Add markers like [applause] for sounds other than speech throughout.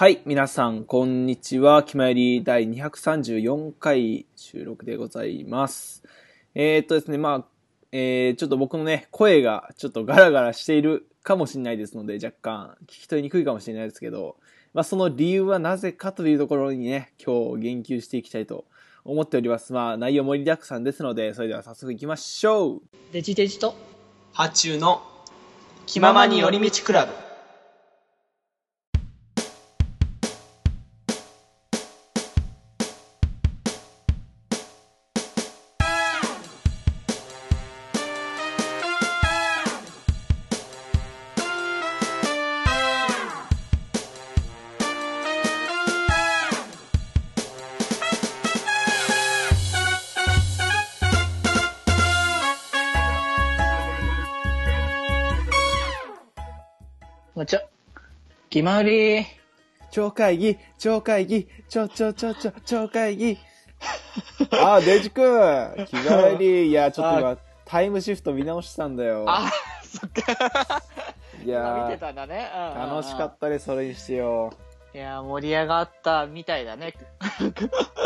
はい、皆さん、こんにちは。気まより第234回収録でございます。えー、っとですね、まあ、えー、ちょっと僕のね、声がちょっとガラガラしているかもしれないですので、若干聞き取りにくいかもしれないですけど、まあ、その理由はなぜかというところにね、今日言及していきたいと思っております。まあ、内容盛りだくさんですので、それでは早速行きましょう。デジデジとハチューの気ままに寄り道クラブ決まり。超会議、超会議、超超超超超会議。[laughs] あー、デジ君、気帰り。[laughs] いや、ちょっと今、タイムシフト見直してたんだよ。あ、そっか。いや見てたんだね。うんー、楽しかったね、それにしてよ。いや、盛り上がったみたいだね。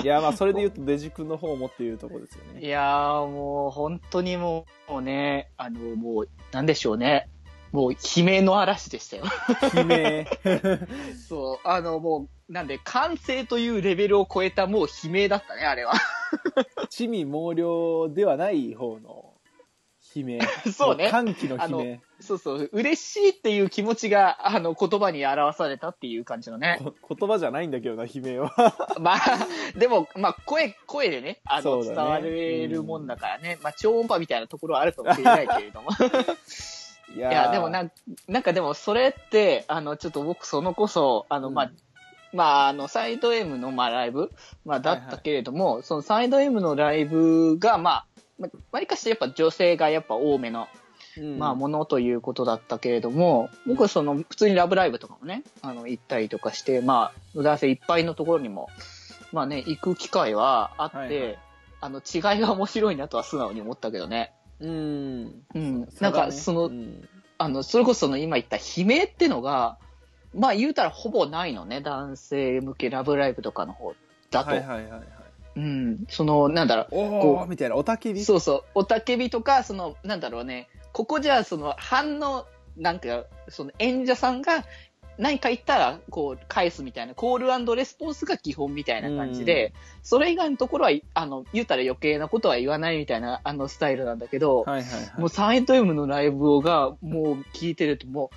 いや、まあ、それで言うと、デジ君の方もっていうところですよね。いやー、もう、本当にもうもうね、あの、もう、なんでしょうね。もう、悲鳴の嵐でしたよ。悲鳴。[laughs] そう、あの、もう、なんで、完成というレベルを超えたもう悲鳴だったね、あれは。地味猛量ではない方の悲鳴。[laughs] そうね歓喜の悲鳴。そうそう、嬉しいっていう気持ちが、あの、言葉に表されたっていう感じのね。こ言葉じゃないんだけどな、悲鳴は。[laughs] まあ、でも、まあ、声、声でね、あの、ね伝わるもんだからね。まあ、超音波みたいなところはあるかもしれないけれども。いやいや、でもなん、なんかでも、それって、あの、ちょっと僕、そのこそ、あの、まあ、うん。まあ、あの、サイド M の、まあ、ライブ、まあ、だったけれども、そのサイド M のライブが、まあ、まあわりかしやっぱ女性がやっぱ多めの、うん。まあ、ものということだったけれども、僕はその、普通にラブライブとかもね、あの、行ったりとかして、まあ、男性いっぱいのところにも、まあね、行く機会はあって、はいはい。あの、違いが面白いなとは素直に思ったけどね。うん。うん。なんか、その、うんあの、それこそその今言った悲鳴ってのが、まあ言うたらほぼないのね。男性向けラブライブとかの方だと。はいはいはいはい。うん。その、なんだろう。おこーみたいな、おたけび？そうそう。おたけびとか、その、なんだろうね。ここじゃ、その、反応、なんか、その演者さんが何か言ったら、こう、返すみたいな、コールレスポンスが基本みたいな感じで、それ以外のところは、あの、言ったら余計なことは言わないみたいな、あの、スタイルなんだけど、はいはいはい。もうサイド M のライブが、もう聞いてるともう、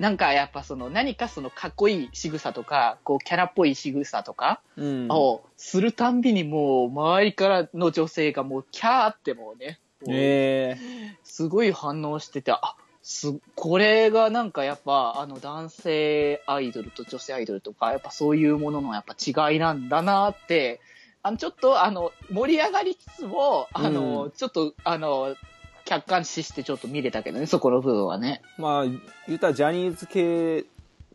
なんかやっぱその何かそのかっこいい仕草とか、こうキャラっぽい仕草とかうん。をするたんびにもう周りからの女性がもうキャーってもうね、えすごい反応してて、あ、す、これがなんかやっぱあの男性アイドルと女性アイドルとか、やっぱそういうもののやっぱ違いなんだなって、あのちょっとあの盛り上がりつつも、あの、うんちょっとあの、客観視してちょっと見れたけどね、そこの部分はね。ー、まあ、言ったらジャニーズ系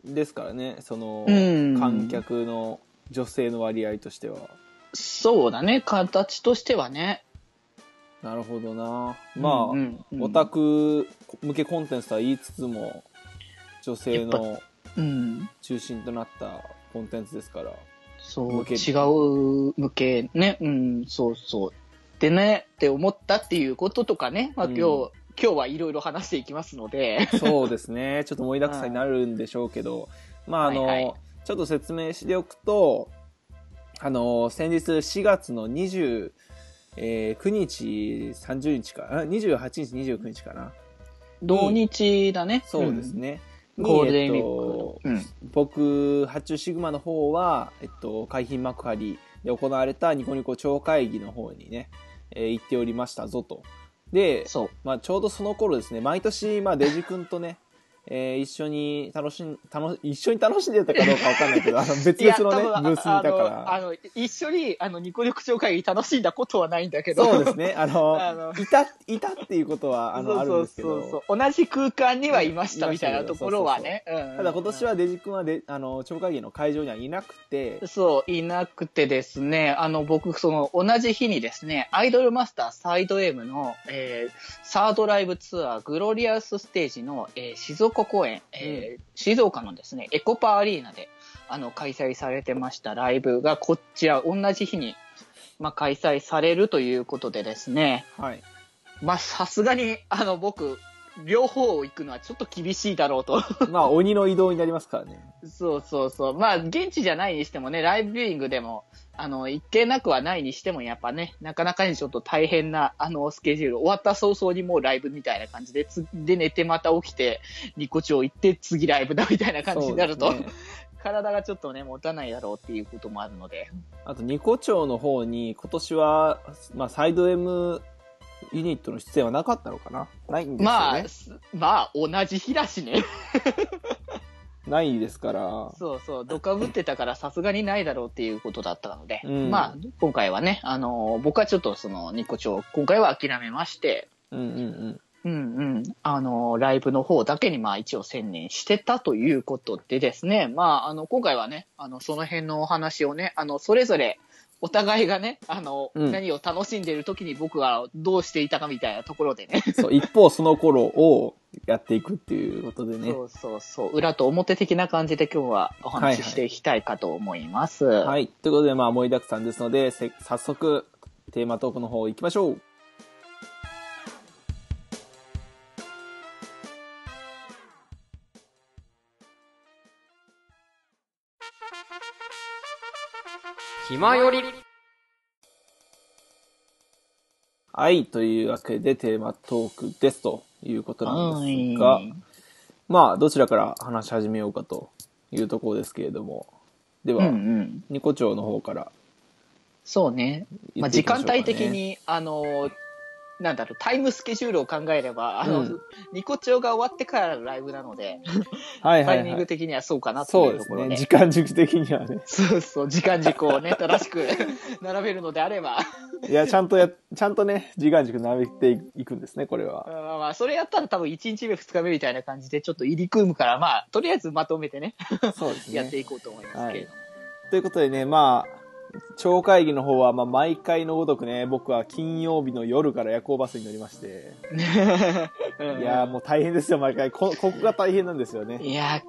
ですからね、その、うん観客の女性の割合としては。そうだね、形としてはね。なるほどな。まあ、うんうんうんオタク向けコンテンツとは言いつつも、女性のうん。中心となったコンテンツですから。そう、向け違う向けね。うん、そうそう。でね、って思ったっていうこととかね、まあ今日、うん今日はいろいろ話していきますので。そうですね。[laughs] ちょっと盛りだくさんになるんでしょうけど、まあ、あの、はいはいちょっと説明しておくと、あの、先日4月の29日、30日か、あ28日、29日かな？同日だね。そうですね。ゴールデンウィえっーとクの。うん。僕、発注シグマの方は、えっと、海浜幕張で行われたニコニコ超会議の方にね、えー行っておりましたぞと。で。まあ、ちょうどその頃ですね、毎年、まあ、デジ君とね、えー一緒に楽しん、楽一緒に楽しんでたかどうかわかんないけど、あの [laughs] 別々のね、ブースにいたかあの、ら。あの一緒に、あの、ニコニコ紹介楽しんだことはないんだけど。そうですね、あの、[laughs] あのいた、いたっていうことは、あの、あるんですけど、そうそうそう同じ空間にはいましたうんみたいなところはね。うんただ今年はデジ君はで、あの、超会議の会場にはいなくて、そう、いなくてですね、あの、僕、その、同じ日にですね、アイドルマスターサイド M の、えー、サードライブツアー、グロリアスステージの、えー静岡公演、えー静岡のですね、エコパアリーナで、あの、開催されてましたライブが、こちら、同じ日に、まあ、開催されるということでですね、はい。まあ、さすがに、あの、僕、両方行くのはちょっと厳しいだろうと。まあ、鬼の移動になりますからね。そうそうそう。まあ、現地じゃないにしてもね、ライブビューイングでも、あの、一見なくはないにしても、やっぱね、なかなかにちょっと大変な、あの、スケジュール。終わった早々にもうライブみたいな感じで、つで、寝てまた起きて、ニコ町行って、次ライブだみたいな感じになると、体がちょっとね、持たないだろうっていうこともあるので。あと、ニコ町の方に、今年は、まあ、サイド M ユニットの出演はなかったのかな？ないんですよまあまあ、同じ日だしね。[laughs] ないですから。そうそう、どかぶってたからさすがにないだろうっていうことだったので、うん。まあ、今回はね、あの、僕はちょっとその、ニコ町、今回は諦めまして、うんうんうん。うんうん、あの、ライブの方だけにまあ一応専念してたということでですね、まあ、あの、今回はね、あの、その辺のお話をね、あの、それぞれ、お互いがね、あの、うん何を楽しんでいる時に僕がどうしていたかみたいなところでね、[laughs] そう、一方その頃をやっていくっていうことでね。[laughs] そうそうそう、裏と表的な感じで今日はお話ししていきたいかと思います。ははい。ということで、まあ、盛りだくさんですので、せ早速、テーマトークの方行きましょう。暇より。はい。というわけで、テーマトークですということなんですが、いまあ、どちらから話し始めようかというところですけれども、では、うんうん。ニコ町の方からそうね。まあ、時間帯的に、あの、なんだろう、タイムスケジュールを考えれば、あの、うんニコ帳が終わってからのライブなので、はいはいはいタイミング。的にはそうかなとそですいううところで。ね。時間軸的にはね。そうそう、時間軸をね、正しく [laughs] 並べるのであれば、いや、ちゃんとや、ちゃんとね、時間軸並べていくんですね、これは。まあまあ、それやったら多分1日目、2日目みたいな感じでちょっと入り組むから、まあ、とりあえずまとめてね、そうですね。やっていこうと思いますけれども。ということでね、まあ、超会議の方は、まあ、毎回のごとくね、僕は金曜日の夜から夜行バスに乗りまして、う [laughs] んいやーもう大変ですよ、毎回。こ、ここが大変なんですよね。いや、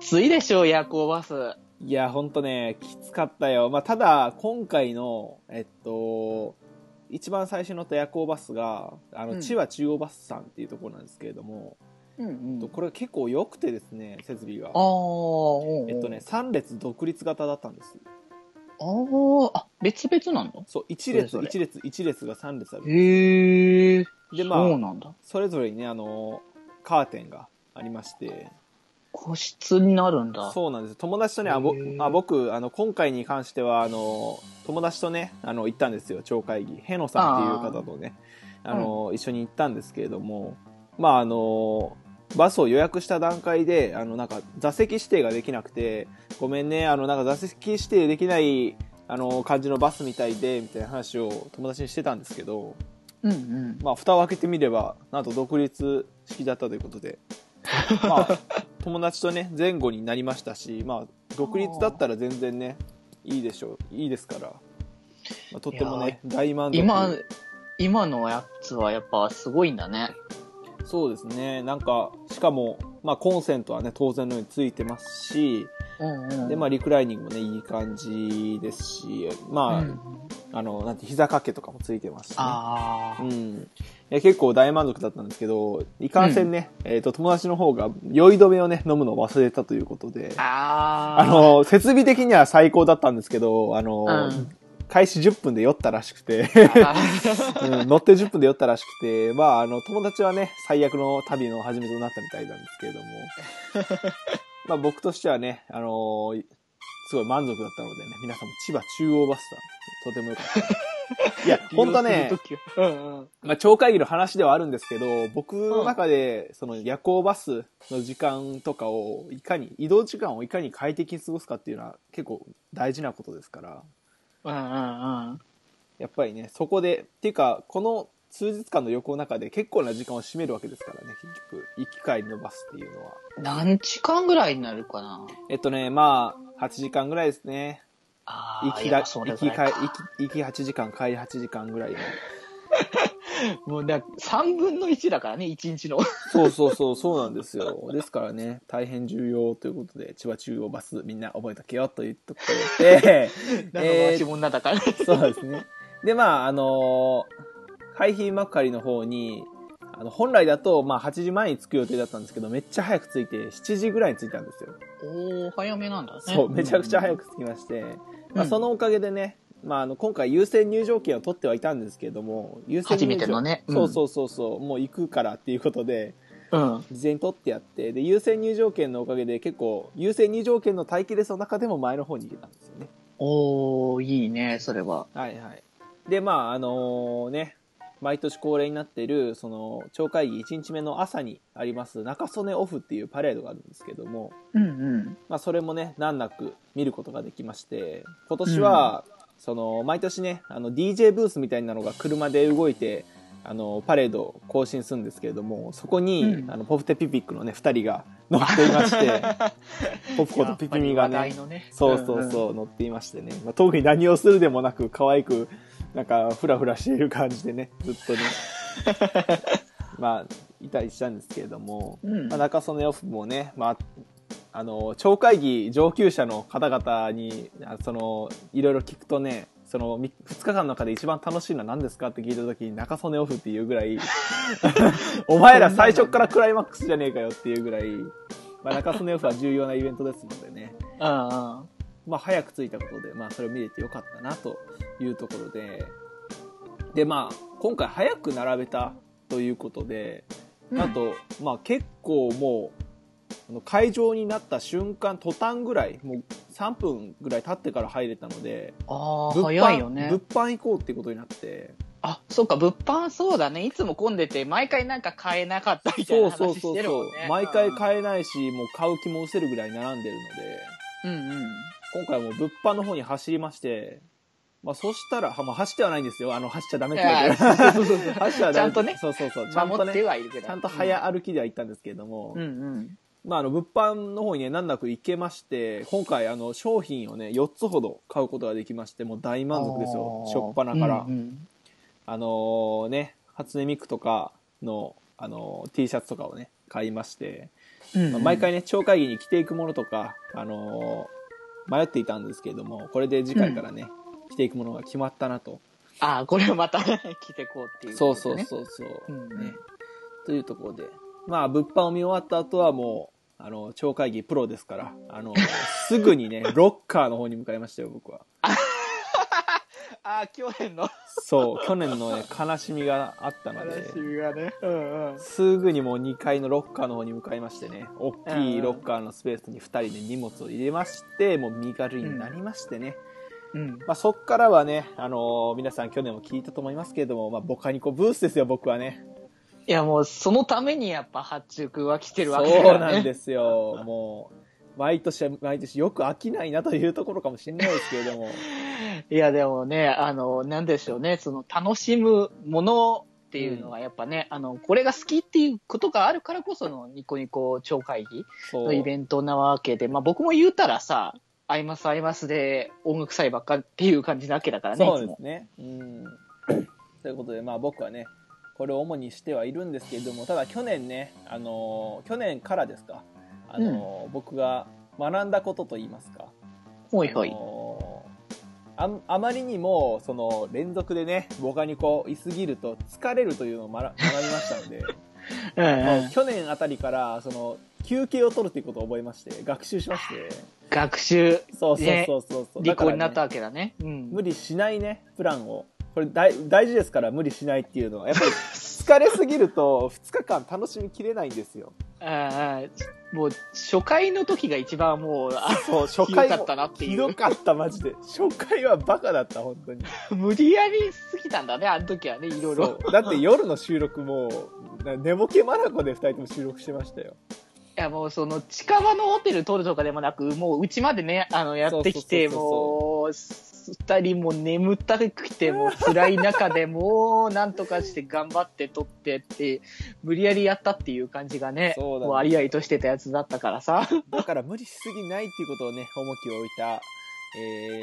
きついでしょう、夜行バス。いや、ほんとね、きつかったよ。まあ、ただ、今回の、えっと、一番最初に乗った夜行バスが、あの、うん千葉中央バスさんっていうところなんですけれども、うんうん。これ結構良くてですね、設備がえっとね、3列独立型だったんです。あーあ、別々なんだ？そう、1列、それ1列、1列が3列ある。へえ。で、まあ、そうなんだ。それぞれにね、あの、カーテンがありまして、個室になるんだ。そうなんです。友達とね、あぼへーまあ、僕、あの、今回に関しては、あの、友達とね、あの、行ったんですよ、超会議。ヘノさんっていう方とね、あの、一緒に行ったんですけれども、まあ、あの、バスを予約した段階で、あの、なんか、座席指定ができなくて、ごめんね、あの、なんか座席指定できない、あの、感じのバスみたいで、みたいな話を友達にしてたんですけど、うんうん。まあ、蓋を開けてみれば、なんと独立式だったということで、[laughs] まあ、友達とね、前後になりましたし、まあ、独立だったら全然ね、いいでしょう、いいですから、まあ、とってもね、大満足。今、今のやつはやっぱすごいんだね。そうですね、なんか、しかも、まあ、コンセントはね、当然のようについてますし、うんうん。で、まあ、リクライニングもね、いい感じですし、まあ、うんあの、なんて、膝掛けとかもついてますし、ね。うん。いや、結構大満足だったんですけど、いかんせんね、えっ、と、友達の方が酔い止めをね、飲むのを忘れたということで、ああ。あ、の、設備的には最高だったんですけど、あの、うん開始10分で酔ったらしくて、うん、乗って10分で酔ったらしくて、まあ、あの、友達はね、最悪の旅の始めとなったみたいなんですけれども、まあ僕としてはね、あのすごい満足だったのでね、皆さんも千葉中央バスさん、とても良かった。いや、ほんとね、うんうん。まあ、超会議の話ではあるんですけど、僕の中で、その夜行バスの時間とかを、いかに、移動時間をいかに快適に過ごすかっていうのは結構大事なことですから、うんうんうん。やっぱりね、そこで、っていうか、この数日間の旅行の中で結構な時間を占めるわけですからね、結局、行き帰りのバスっていうのは。何時間ぐらいになるかな？えっとね、まあ、8時間ぐらいですね。ああ、行きだ、行き、行き8時間、帰り8時間ぐらいの。[laughs] [laughs] もうだ3分の1だからね、1日の。そうそうそう、そうなんですよ。ですからね、大変重要ということで、千葉中央バスみんな覚えとけよというところで、[laughs] なんか回し者だから。そうですね。で、まあ、あのー、海浜幕張の方に、あの、本来だと、まあ、8時前に着く予定だったんですけど、めっちゃ早く着いて、7時ぐらいに着いたんですよ。おー、早めなんだね。そう、めちゃくちゃ早く着きまして、まあ、そのおかげでね、まあ、あの、今回優先入場券を取ってはいたんですけれども、優先入場初めてのねうんそうそうそうそう、もう行くからっていうことで、うん。事前に取ってやって、で、優先入場券のおかげで結構、優先入場券の待機列の中でも前の方に行けたんですよね。おー、いいね、それは。はいはい。で、まあ、あのね、毎年恒例になっている、その、町会議1日目の朝にあります、中曽根オフっていうパレードがあるんですけども、うんうん。まあ、それもね、難なく見ることができまして、今年は、その、毎年ね、あの、DJ ブースみたいなのが車で動いて、あの、パレードを更新するんですけれども、そこに、うん。あの、ポフテピピックのね、二人が [laughs] 乗っていまして、[laughs] ポプコとピピミがね、のね。そうそうそう、乗っていましてね、まあ、特に何をするでもなく、可愛く、なんか、ふらふらしている感じでね、ずっとね、[laughs] まあ、いたりしたんですけれども、うん。まあ、中曽根オフもね、まあ、あの、町会議上級者の方々に、あその、いろいろ聞くとね、その、2日間の中で一番楽しいのは何ですかって聞いた時に中曽根オフっていうぐらい、[laughs] お前ら最初からクライマックスじゃねえかよっていうぐらい、まあ、中曽根オフは重要なイベントですのでね、うんうん。まあ、早く着いたことで、まあ、それを見れてよかったなというところで、で、まあ、今回早く並べたということで、あと、まあ、結構もう、あの会場になった瞬間、途端ぐらい、もう3分ぐらい経ってから入れたので、ああ、早いよね。物販行こうってことになって、あ、そっか、物販そうだね。いつも混んでて、毎回なんか買えなかったみたいそうな話そうそうそしてるもんね。う、毎回買えないし、もう買う気も失せるぐらい並んでるので、うんうん。今回はもう物販の方に走りまして、まあ、そしたら、はまあ、走ってはないんですよ。あの、走っちゃダメって言われてる。いやそうそうそう走ってはダメちゃんとねそうそうそう。ちゃんとね。ちゃんと早歩きでは行ったんですけれども、うんうん。まあ、あの、物販の方にね、難なく行けまして、今回、あの、商品をね、4つほど買うことができまして、もう大満足ですよ。しょっぱなから。うんうんあのーね、初音ミクとかの、あのー T シャツとかをね、買いまして、うんうんまあ毎回ね、超会議に着ていくものとか、あのー迷っていたんですけれども、これで次回からね、着ていくものが決まったなと。ああ、これをまた [laughs] 着てこうっていう、そうそうう。そうそう、うんね。というところで、まあ、物販を見終わった後はもう、あの、超会議プロですから、あの、すぐにね、[laughs] ロッカーの方に向かいましたよ、僕は。[laughs] ああ、去年のそう、去年のね、悲しみがあったので、話がね。うんうん。すぐにもう2階のロッカーの方に向かいましてね、大きいロッカーのスペースに2人で荷物を入れまして、もう身軽になりましてね。うん。まあそっからはね、あのー皆さん去年も聞いたと思いますけれども、まあボカニコブースですよ、僕はね。いや、もう、そのためにやっぱ、八中君は来てるそうわけだからね。なんですよ。もう、毎年毎年よく飽きないなというところかもしれないですけれども。いや、でもね、あの、なんでしょうね、その、楽しむものっていうのは、やっぱね、あの、これが好きっていうことがあるからこその、ニコニコ超会議そう。のイベントなわけで、まあ僕も言うたらさ、アイマスアイマスで音楽祭ばっかっていう感じなわけだからね、そう。ですね。うん。ということで、まあ僕はね、これを主にしてはいるんですけれども、ただ去年ね、あのー去年からですか、あのー僕が学んだことといいますか、ほいほい。あ。まりにもその連続でねボカニコいすぎると疲れるというのを学学びましたので、[laughs] うん去年あたりからその休憩を取るということを覚えまして学習しまして。学習、そうそうそうそうそう、利口になったわけだね。うん。無理しないねプランをこれ大大事ですから無理しないっていうのは。やっぱり疲れすぎると2日間楽しみきれないんですよ。ああ、もう、初回の時が一番もう、あそう初回ひどかったなっていう。ひどかったマジで。初回はバカだった本当に。無理やりすぎたんだね、あの時はね、いろいろ。だって夜の収録もな寝ぼけまなこで2人とも収録してましたよ。いやもうその近場のホテル取るとかでもなく、もううちまでね、あの、やってきて、もう、二人も眠たくて、もう辛い中で [laughs] もう、なんとかして頑張って取ってって、無理やりやったっていう感じがね、ねもうありありとしてたやつだったからさ。[laughs] だから無理しすぎないっていうことをね重きを置いたえ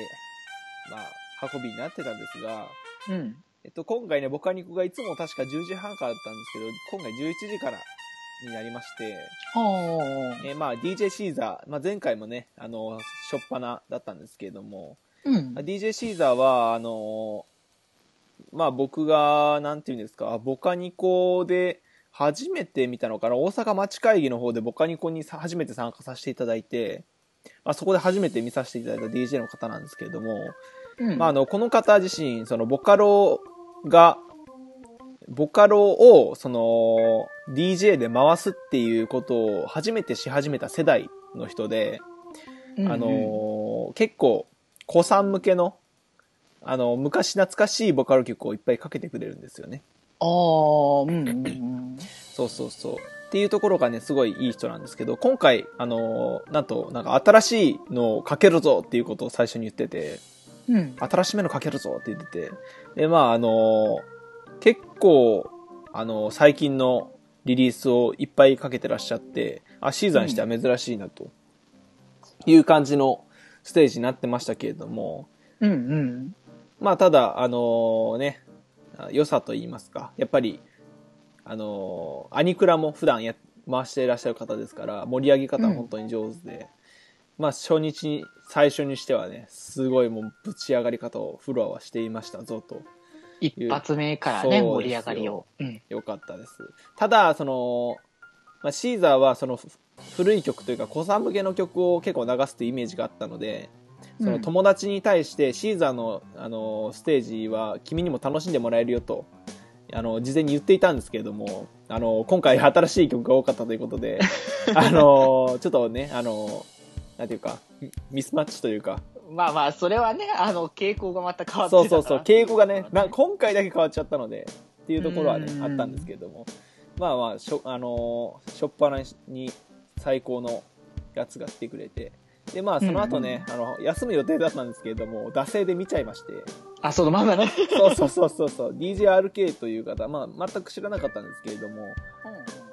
ー、まあ運びになってたんですがうん。えっと、今回ね、ボカニコがいつも確か10時半からだったんですけど、今回11時からになりまして、はえーまあ、DJ シーザー、まあ、前回もね、あの、しょっぱなだったんですけれども、あ。うん。DJ シーザーは、あの、まあ、僕が、なんていうんですか、ボカニコで初めて見たのかな、大阪町会議の方でボカニコにさ初めて参加させていただいて、まあ、そこで初めて見させていただいた DJ の方なんですけれども、うんまあ、あの、この方自身、その、ボカロが、ボカロを、その、DJ で回すっていうことを初めてし始めた世代の人で、あのー結構、子さん向けの、あの、昔懐かしいボカロ曲をいっぱいかけてくれるんですよね。ああ、うんうんうん。そうそうそう。っていうところがね、すごいいい人なんですけど、今回、あのーなんと、なんか新しいのをかけるぞっていうことを最初に言ってて、うん。新しめのかけるぞって言ってて、で、まあ、あのー結構、あのー最近のリリースをいっぱいかけてらっしゃって、あ、シーザーにしては珍しいなと、いう感じのステージになってましたけれども、うんうん。まあ、ただ、あのーね、良さと言いますか、やっぱり、あのーアニクラも普段や、回していらっしゃる方ですから、盛り上げ方は本当に上手で、まあ、初日に、最初にしてはね、すごいもうぶち上がり方をフロアはしていましたぞと。一発目からね、盛り上がりを。うん。よかったです。ただ、その、まあ、シーザーはそのふ古い曲というか、子さん向けの曲を結構流すというイメージがあったので、その友達に対してシーザーの、あのステージは君にも楽しんでもらえるよと、あの、事前に言っていたんですけれども、あの、今回新しい曲が多かったということで、[laughs] あの、ちょっとね、あの、なんていうか、ミスマッチというか、まあまあ、それはね、あの、傾向がまた変わってそうそうそう、傾傾向がね、な今回だけ変わっちゃったので、っていうところはねう、んあったんですけれども、まあまあ、しょ、あのーしょっぱなに最高のやつが来てくれて、で、まあ、その後ね、あの、休む予定だったんですけれども、惰性で見ちゃいまして、あ、そのままね。そうそうそうそうそう、DJRK という方、まあ、全く知らなかったんですけれども、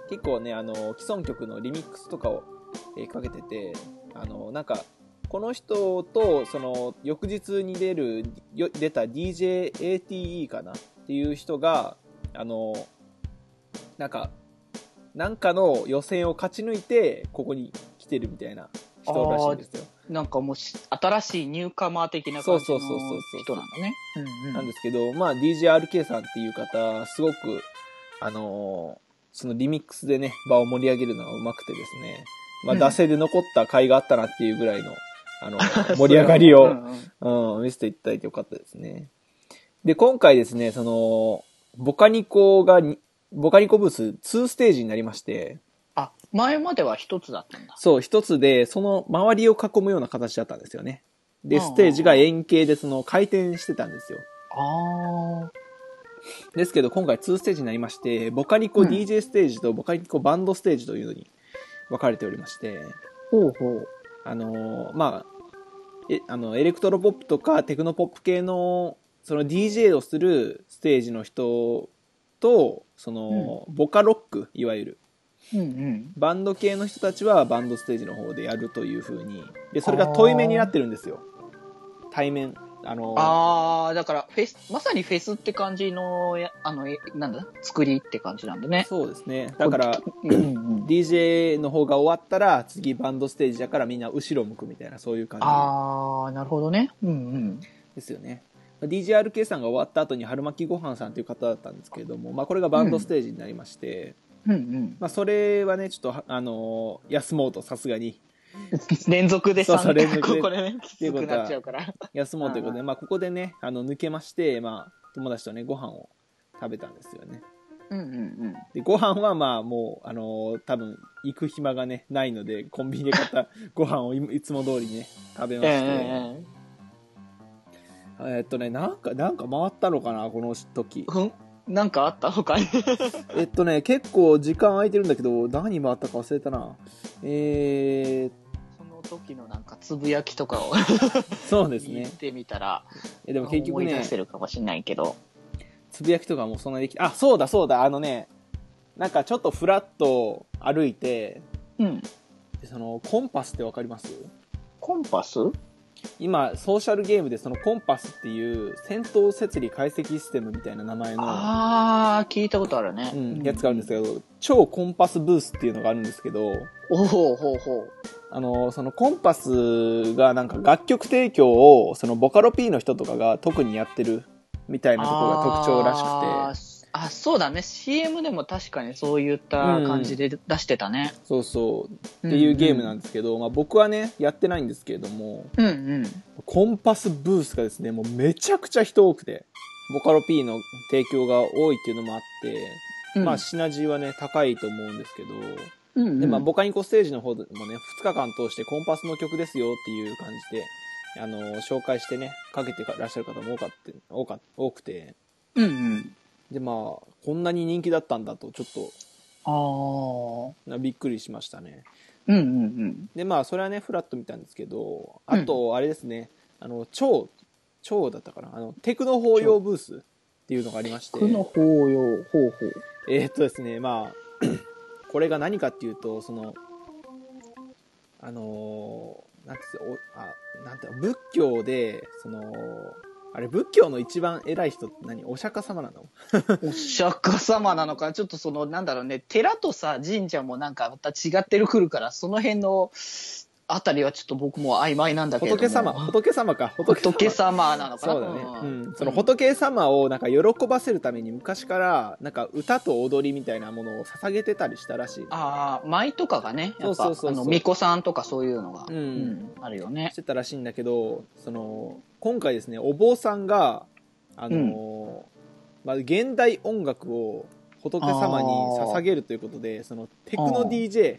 結構ね、あの、既存曲のリミックスとかを、えーかけてて、あの、なんか、この人と、その、翌日に出る、よ出た DJATE かなっていう人が、あの、なんか、なんかの予選を勝ち抜いて、ここに来てるみたいな人らしいんですよ。なんかもうし、新しいニューカマー的な感じのそうそうそうそうそう人なんだね。なんですけど、まあ DJRK さんっていう方、すごく、あのーそのリミックスでね、場を盛り上げるのが上手くてですね、まあうん惰性で残った回があったなっていうぐらいの、あの、[laughs] 盛り上がりを、うんうんうん、見せていただいてよかったですね。で、今回ですね、その、ボカニコがに、ボカニコブース2ステージになりまして、あ、前までは一つだったんだ。そう、一つで、その周りを囲むような形だったんですよね。で、ああステージが円形でその回転してたんですよ。あですけど、今回2ステージになりまして、ボカニコうん DJ ステージとボカニコバンドステージというのに分かれておりまして、ほうほう。あのーまあ、え、あの、エレクトロポップとかテクノポップ系の、その DJ をするステージの人と、その、ボカロック、いわゆる、うんうん。バンド系の人たちはバンドステージの方でやるという風に、で、それが対面になってるんですよ。対面。あのーああ、だから、フェス、まさにフェスって感じの、やあの、えなんだ作りって感じなんでね。そうですね。だから、うんうん。DJ の方が終わったら次バンドステージだからみんな後ろ向くみたいなそういう感ああ、なるほどね。うんうん。じですよね DJRK さんが終わった後に春巻きごはんさんという方だったんですけれども、まあ、これがバンドステージになりまして、うんうん。まあ、それはねちょっとあのー休もうとさすがに [laughs] 連続でそうそう3連続で [laughs] ここでね、きつくなっちゃうから。休もうということで、まあ、ここでねあの抜けまして、まあ、友達とねご飯を食べたんですよねうんうんうん。でご飯はまあもうあのー多分行く暇がねないのでコンビニで買った [laughs] ご飯をいいつも通りね食べまして、ええーっとね、なんか、なんか回ったのかな、この時え。ふん？なんかあった？他に。えっとね、結構時間空いてるんだけど、何回ったか忘れたな。えその時のなんかつぶやきとかをー、[laughs] そうですね。言ってみたら、えでも結局ね思い出、せるかもしれないけど。つぶやきとかもそんなにできあ、そうだそうだ、あのね、なんかちょっとフラッと歩いて、うん。でその、コンパスってわかります？コンパス？今、ソーシャルゲームでそのコンパスっていう戦闘設理解析システムみたいな名前の、あー、聞いたことあるね。うん、やつがあるんですけど、超コンパスブースっていうのがあるんですけど、おほうほうほう。あの、そのコンパスがなんか楽曲提供を、そのボカロ P の人とかが特にやってるみたいなところが特徴らしくて、あそうだね。CM でも確かにそういった感じで出してたね。そうそう、っていうゲームなんですけど、まあ僕はね、やってないんですけれども、うんうん。コンパスブースがですね、もうめちゃくちゃ人多くて、ボカロ P の提供が多いっていうのもあって、うんまあシナジーはね、高いと思うんですけど、うんうん、で、まあボカニコステージの方でもね、2日間通してコンパスの曲ですよっていう感じで、あの、紹介してね、かけてらっしゃる方も多かって、多か多くて、うんうん。で、まあ、こんなに人気だったんだと、ちょっとあー。なびっくりしましたね。うんうんうん。で、まあ、それはね、フラット見たんですけど、あと、あれですね、あの、超、超だったかな、あの、テクノ法要ブースっていうのがありまして、この法要、ほうほう。えーっとですね、まあ、これが何かっていうと、その、あのーなんていうのおあなんて仏教で、その、あれ、仏教の一番偉い人って何？お釈迦様なの？[laughs] お釈迦様なのか、ちょっとその、なんだろうね、寺とさ、神社もなんかまた違ってるくるから、その辺のあたりはちょっと僕も曖昧なんだけれども。仏様、仏様か、仏様なのかな？そうだね。ううんん。その仏様をなんか喜ばせるために昔から、なんか歌と踊りみたいなものを捧げてたりしたらしい。ああ、舞とかがね、やっぱ、そうそうその、巫女さんとかそういうのが、うんあるよねし。てたらしいんだけど、その、今回ですね、お坊さんが、あのーまあ、現代音楽を仏様に捧げるということで、その、テクノ DJ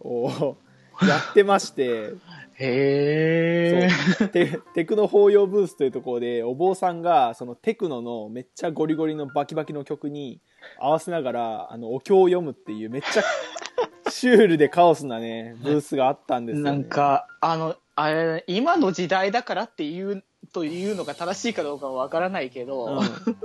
を [laughs] やってまして、へえ。テテクノ法要ブースというところでお坊さんがそのテクノのめっちゃゴリゴリのバキバキの曲に合わせながらあのお経を読むっていうめっちゃ [laughs] シュールでカオスなねブースがあったんですよ、ね、なんか、あの、あれ、今の時代だからっていう、というのが正しいかどうかはわからないけど、うん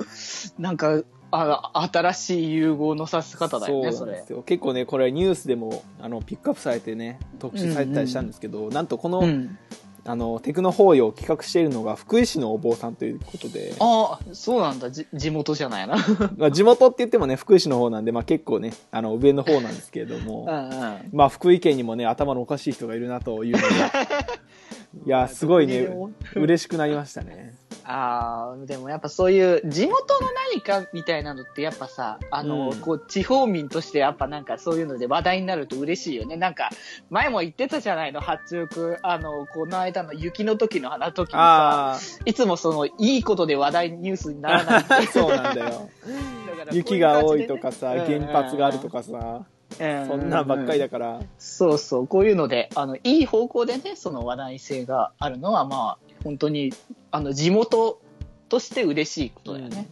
なんか、あ新しい融合のさせ方だよね、そうなんです。よ結構ねこれニュースでもあのピックアップされてね特集されてたりしたんですけど、なんとこの,、うん。あのテクノ法要を企画しているのが福井市のお坊さんということでああ、そうなんだ、じ地元じゃないな。[laughs] まあ地元って言ってもね福井市の方なんで、まあ、結構ねあの上の方なんですけれども、[laughs] うんうん。まあ、福井県にもね、頭のおかしい人がいるなというのが、[laughs] いや、すごいね、嬉しくなりましたね。ああ、でもやっぱそういう地元の何かみたいなのってやっぱさ、あの、うんこう地方民としてやっぱなんかそういうので話題になると嬉しいよね。なんか前も言ってたじゃないの、八中区、あの、この間の雪の時の話時にさ、あいつもそのいいことで話題ニュースにならない。あ、[laughs] そうなんだよ。[laughs] だから雪が多いとかさ、原発があるとかさ、うんそんなんばっかりだから、そうそう、こういうので、あの、いい方向でね、その話題性があるのは、まあ、本当に、あの、地元として嬉しいことだよね。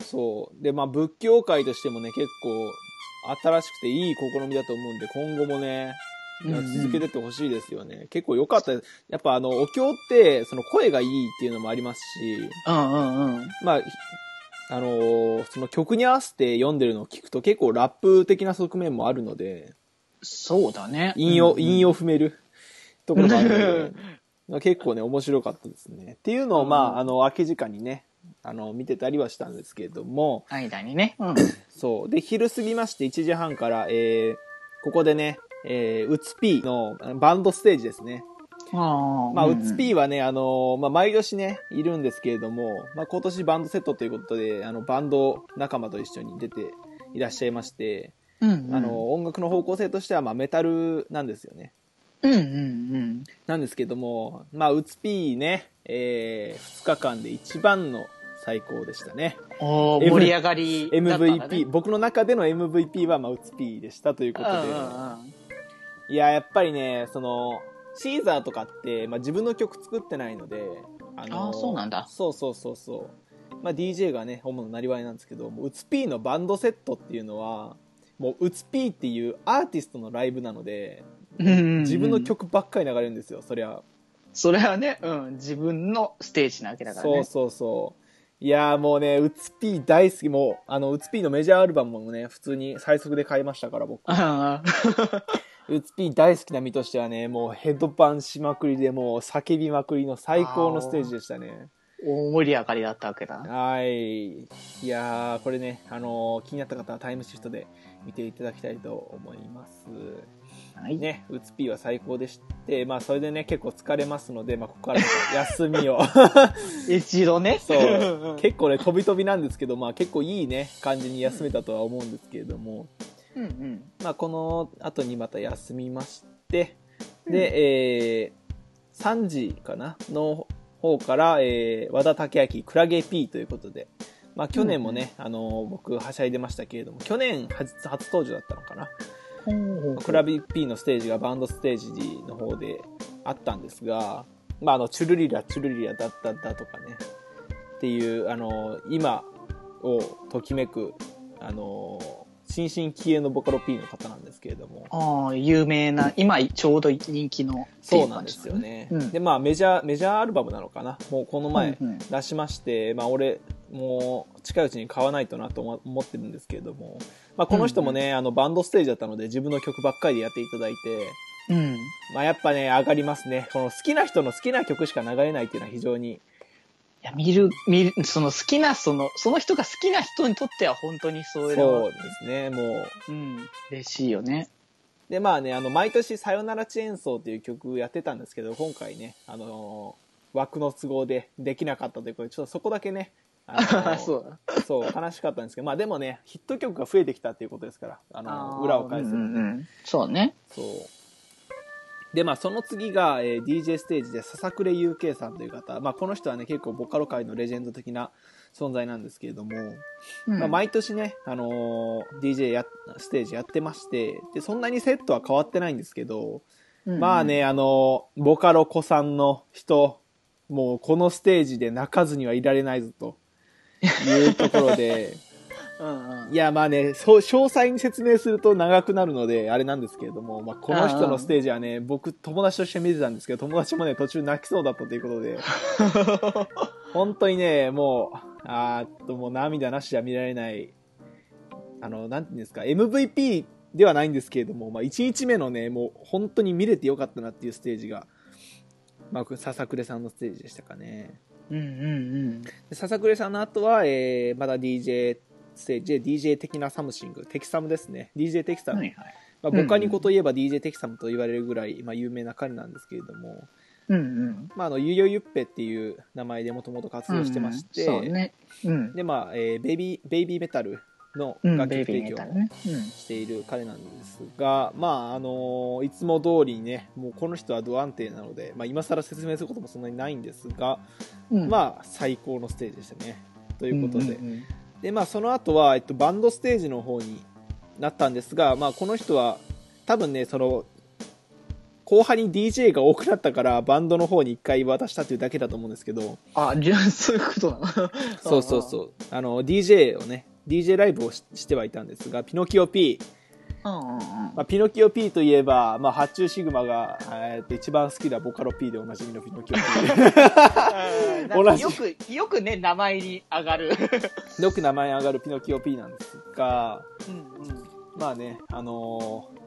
そう。で、まあ、仏教界としてもね、結構、新しくていい試みだと思うんで、今後もね、続けてってほしいですよね。結構良かった。やっぱあの、お経って、その声がいいっていうのもありますし、うんうんうん。まあ、ひあのーその曲に合わせて読んでるのを聞くと結構ラップ的な側面もあるので、そうだね。韻を、うん韻を踏める [laughs] ところがあるので、ま [laughs] あ結構ね、面白かったですね。っていうのを、まあ、あの、空き時間にね、あの、見てたりはしたんですけれども、間にね。うん。そう。で、昼過ぎまして1時半から、えー、ここでね、えー、うつ P のあのバンドステージですね。あまあ、うつ P はね、あのーまあ、毎年ね、いるんですけれども、まあ、今年バンドセットということで、あの、バンド仲間と一緒に出ていらっしゃいまして、うんうん、あの、音楽の方向性としては、まあ、メタルなんですよね。うんうんうん。なんですけども、まあ、うつ P ね、えー、2日間で一番の最高でしたね。お盛り上がりね。MVP、僕の中での MVP は、まあ、うつ P でしたということで、いや、やっぱりね、その、シーザーとかって、まあ、自分の曲作ってないので、ああーそうなんだそうそうそうそう。まあ、DJ がね、主ななりわいなんですけど、もううつ P のバンドセットっていうのは、もううつ P っていうアーティストのライブなので、自分の曲ばっかり流れるんですよ、そりゃ。それはね、うん、自分のステージなわけだからね。そうそうそう。いやーもうね、うつ P 大好き。もう、あの、うつ P のメジャーアルバムもね、普通に最速で買いましたから、僕。うんうんうつぴー大好きな身としてはね、もうヘッドバンしまくりで、もう叫びまくりの最高のステージでしたね。大盛り上がりだったわけだ。はい。いやー、これね、あのー気になった方はタイムシフトで見ていただきたいと思います。はい。ね、うつぴーは最高でして、まあそれでね、結構疲れますので、まあここから [laughs] 休みを。[laughs] 一度ね。そう。[laughs] 結構ね、飛び飛びなんですけど、まあ結構いいね、感じに休めたとは思うんですけれども、うんうん。まあこの後にまた休みまして、で、えー、3時かなの方から、えー、和田武明クラゲ P ということで、まあ去年もね、あのー僕はしゃいでましたけれども、去年初初登場だったのかな。クラビ P のステージがバンドステージの方であったんですが、まあ、あの、チュルリラ、チュルリラだっただとかね、っていう、あの、今をときめく、あの、新進気鋭のボカロ P の方なんですけれども、ああ、有名な、今ちょうど人気の。そうなんですよね。うんで、まあ、メジャー、メジャーアルバムなのかな。もうこの前うんうん出しまして、まあ、俺、もう近いうちに買わないとなと思思ってるんですけれども、まあ、この人もね、あの、バンドステージだったので、自分の曲ばっかりでやっていただいて、うん。まあ、やっぱね、上がりますね。この好きな人の好きな曲しか流れないっていうのは非常に、いや、見る、見る、その好きな、その、その人が好きな人にとっては本当にそれは、そうですね、もう。うん、嬉しいよね。で、まあね、あの、毎年さよならチェーンソーっていう曲やってたんですけど、今回ね、あのー枠の都合でできなかったということで、ちょっとそこだけね、あのー [laughs] そうだ。そう、悲しかったんですけど、まあでもね、ヒット曲が増えてきたっていうことですから、あのー裏を返すうんうんそうね。そう。で、まあ、その次が、えー DJ ステージで、笹暮 UK さんという方。まあ、この人はね、結構ボカロ界のレジェンド的な存在なんですけれども、うん。まあ、毎年ね、あのー DJ や、ステージやってまして、で、そんなにセットは変わってないんですけど、うん。まあ。ね、あのーボカロ子さんの人、もうこのステージで泣かずにはいられないぞというところで、[laughs] うんうん。いや、まあね、そう、詳細に説明すると長くなるので、あれなんですけれども、まあ、この人のステージはね、僕、友達として見てたんですけど、友達もね、途中泣きそうだったということで、[laughs] 本当にね、もう、あーっと、もう涙なしじゃ見られない、あの、なんていうんですか、MVP ではないんですけれども、まあ、1日目のね、もう、本当に見れてよかったなっていうステージが、まあ、ささくれさんのステージでしたかね。うんうんうん。でささくれさんの後は、えー、まだ DJ ステージで DJ 的なサムシング、テキサムですね。DJ テキサム。はいはい。まあ、ボカニコといえば DJ テキサムと言われるぐらい、まあ、有名な彼なんですけれども、うんうん。まあ、あの、ゆよゆっぺっていう名前でもともと活動してまして、うんそうね。うん。で、まあ、えーベイビー、ベイビーメタルのうん、楽曲提供を。している彼なんですが、まあ、あのいつも通りにね、もうこの人はド安定なので、まあ、今更説明することもそんなにないんですが、まあ、最高のステージでしたね。ということで、んんで、まあ、その後は、えっと、バンドステージの方になったんですが、まあ、この人は、多分ね、その、後半に DJ が多くなったから、バンドの方に一回渡したというだけだと思うんですけど、あ、じゃあそういうことなの？そうそうそう、あの、DJ をね、DJ ライブをししてはいたんですが、ピノキオ P。まあ、ピノキオ P といえば、まあ、発注シグマが、えーと一番好きなボカロ P でおなじみのピノキオ P。[laughs] よく、よくね、名前に上がる。[laughs] よく名前上がるピノキオ P なんですが、うんうん。まあね、あのー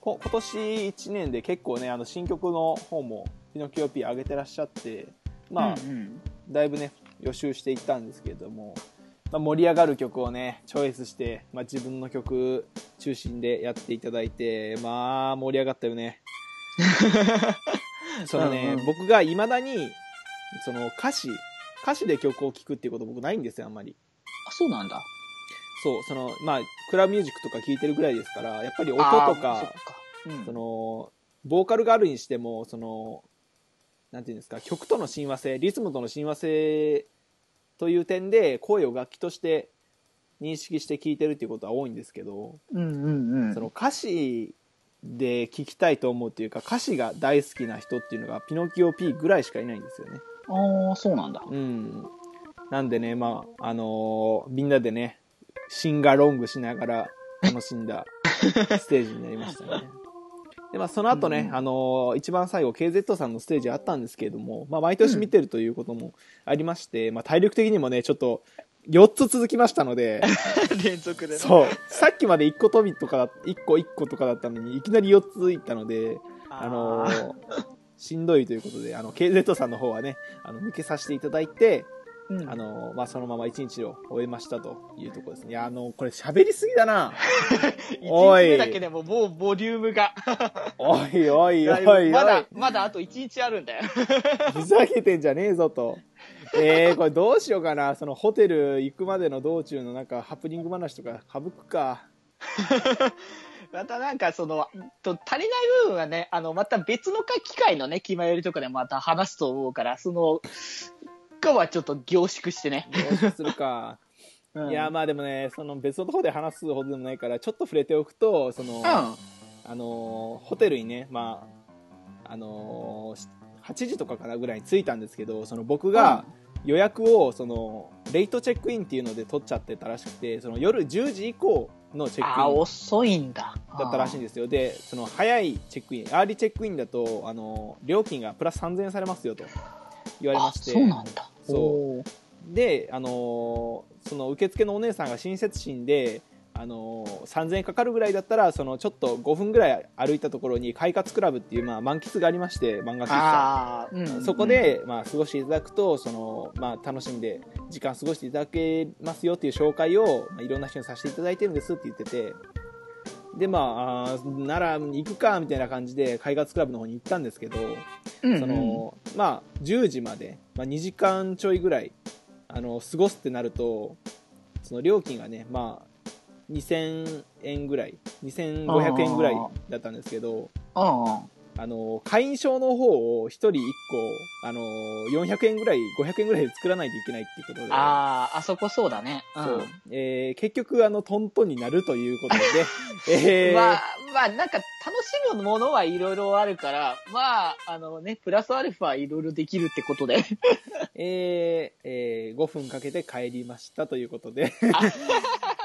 こ今年1年で結構ね、あの新曲の方もピノキオ P 上げてらっしゃって、まあ、うんうんだいぶね、予習していったんですけれども、まあ、盛り上がる曲をね、チョイスして、まあ、自分の曲中心でやっていただいて、まあ、盛り上がったよね。[laughs] そのね、うんうん僕が未だに、その歌詞、歌詞で曲を聴くっていうこと僕ないんですよ、あんまり。あ、そうなんだ。そう、その、まあ、クラブミュージックとか聴いてるぐらいですから、やっぱり音とあーそうんその、ボーカルがあるにしても、その、なんていうんですか、曲との親和性、リズムとの親和性という点で、声を楽器として認識して聴いてるっていうことは多いんですけど、うんうんうん。その歌詞で聴きたいと思うっていうか、歌詞が大好きな人っていうのが、ピノキオ P ぐらいしかいないんですよね。ああ、そうなんだ。うん。なんでね、まあ、あのーみんなでね、シンガロングしながら楽しんだステージになりましたね。で、まあ、その後ね、うんあのー一番最後、KZ さんのステージあったんですけれども、まあ、毎年見てるということもありまして、まあ、体力的にもね、ちょっと、4つ続きましたので、[laughs] 連続でね。そう。さっきまで1個飛びとかだ、1個1個とかだったのに、いきなり4ついったので、あのーしんどいということで、あの、KZ さんの方はね、あの、抜けさせていただいて、うんあのーまあ、そのまま1日を終えましたというところですね。いや、あのこれ喋りすぎだな。[laughs] 一おいだけでももうボリュームが。おいおいおだいまだ、まだあと一日あるんだよ。[laughs] ふざけてんじゃねえぞと。えー、これどうしようかな。そのホテル行くまでの道中のなんかハプニング話とか省くか。[laughs] またなんかその、と足りない部分はね、あの、また別の機会のね、決まりとかでまた話すと思うから、その、かはちょっと凝縮してね。どうするか。[laughs] うんいや、まあでもね、その別のところで話すほどでもないから、ちょっと触れておくと、その、うん。あのーホテルにね、まあ、あのー8時とかからぐらいに着いたんですけど、その僕が予約を、その、レイトチェックインっていうので取っちゃってたらしくて、その夜10時以降のチェックインあ、遅いんだ。だったらしいんですよ。で、その早いチェックイン、アーリーチェックインだと、あの、料金がプラス3000円されますよと言われまあ、して。そうなんだ。そうで、あのーその受付のお姉さんが親切心で、あのー3000円かかるぐらいだったら、そのちょっと5分ぐらい歩いたところに快活クラブっていう、まあ、漫喫がありまして、漫画喫茶。うんそこ、で、まあ、過ごしていただくと、その、まあ、楽しんで、時間過ごしていただけますよっていう紹介を、まあ、いろんな人にさせていただいてるんですって言ってて、で、まあ、なら行くか、みたいな感じで、海活クラブの方に行ったんですけど、うんうんその、まあ、10時まで、まあ、2時間ちょいぐらい、あの、過ごすってなると、その料金がね、まあ、2000円ぐらい、2500円ぐらいだったんですけど、うんうん。あの、会員証の方を1人1個、あの、400円ぐらい、500円ぐらいで作らないといけないっていうことで、ああ、あそこそうだね。うん。そう、えー結局、あの、トントンになるということで、[laughs] えーまあ、まあ、なんか楽しむものはいろいろあるから、まあ、あのね、プラスアルファいろいろできるってことで。[laughs] えーえー5分かけて帰りましたということで、[laughs]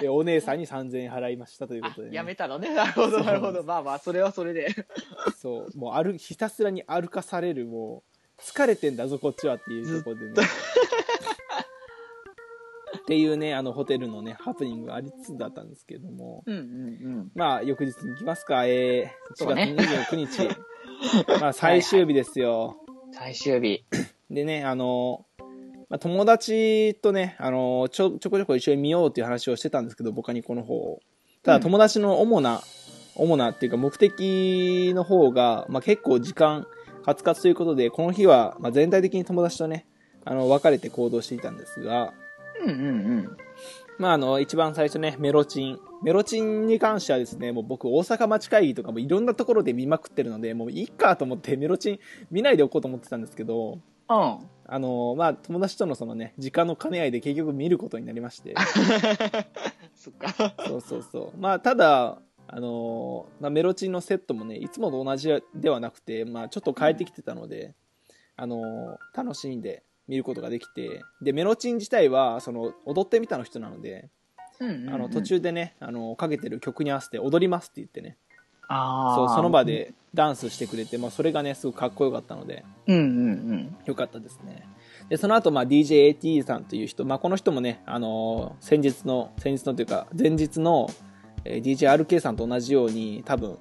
でお姉さんに3000円払いましたということで、ね、やめたのね。なるほど、なるほど。まあまあ、それはそれで。そう、もう歩ひたすらに歩かされる、もう、疲れてんだぞ、こっちはっていうところでね。っていうね、あの、ホテルのね、ハプニングがありつつだったんですけども、うんうんまあ、翌日に行きますか、えー、1そうね月29日。[laughs] まあ、最終日ですよ。うん。最終日。でね、あの、まあ、友達とね、あの、ちょ、ちょこちょこ一緒に見ようっていう話をしてたんですけど、ボカニコの方を。ただ友達の主な、主なっていうか目的の方が、まあ、結構時間、カツカツということで、この日は、まあ、全体的に友達とね、あの、別れて行動していたんですが、うんうんうん。まあ、あの、一番最初ね、メロチン。メロチンに関してはですね、もう僕、大阪町会議とかもいろんなところで見まくってるので、もういいかと思ってメロチン見ないでおこうと思ってたんですけど、うん。あのまあ、友達とのそのね、時間の兼ね合いで結局見ることになりまして。[laughs] そっか。そうそうそう。まあ、ただ、あのまあ、メロチンのセットもね、いつもと同じではなくて、まあ、ちょっと変えてきてたので、あの楽しんで見ることができて、で、メロチン自体は、その、踊ってみたの人なので、うんうんうんあの、途。中でね、あのかけてる曲に合わせて踊りますって言ってね、ああ。そう、その場。でダンスしてくれて、まあ、それがね、すごくかっこよかったので、うんうんうん。よかったですね。で、その後、まあ、DJAT さんという人、まあ、この人もね、あのー先日の、先日のというか、前日の、えー DJRK さんと同じように、多分、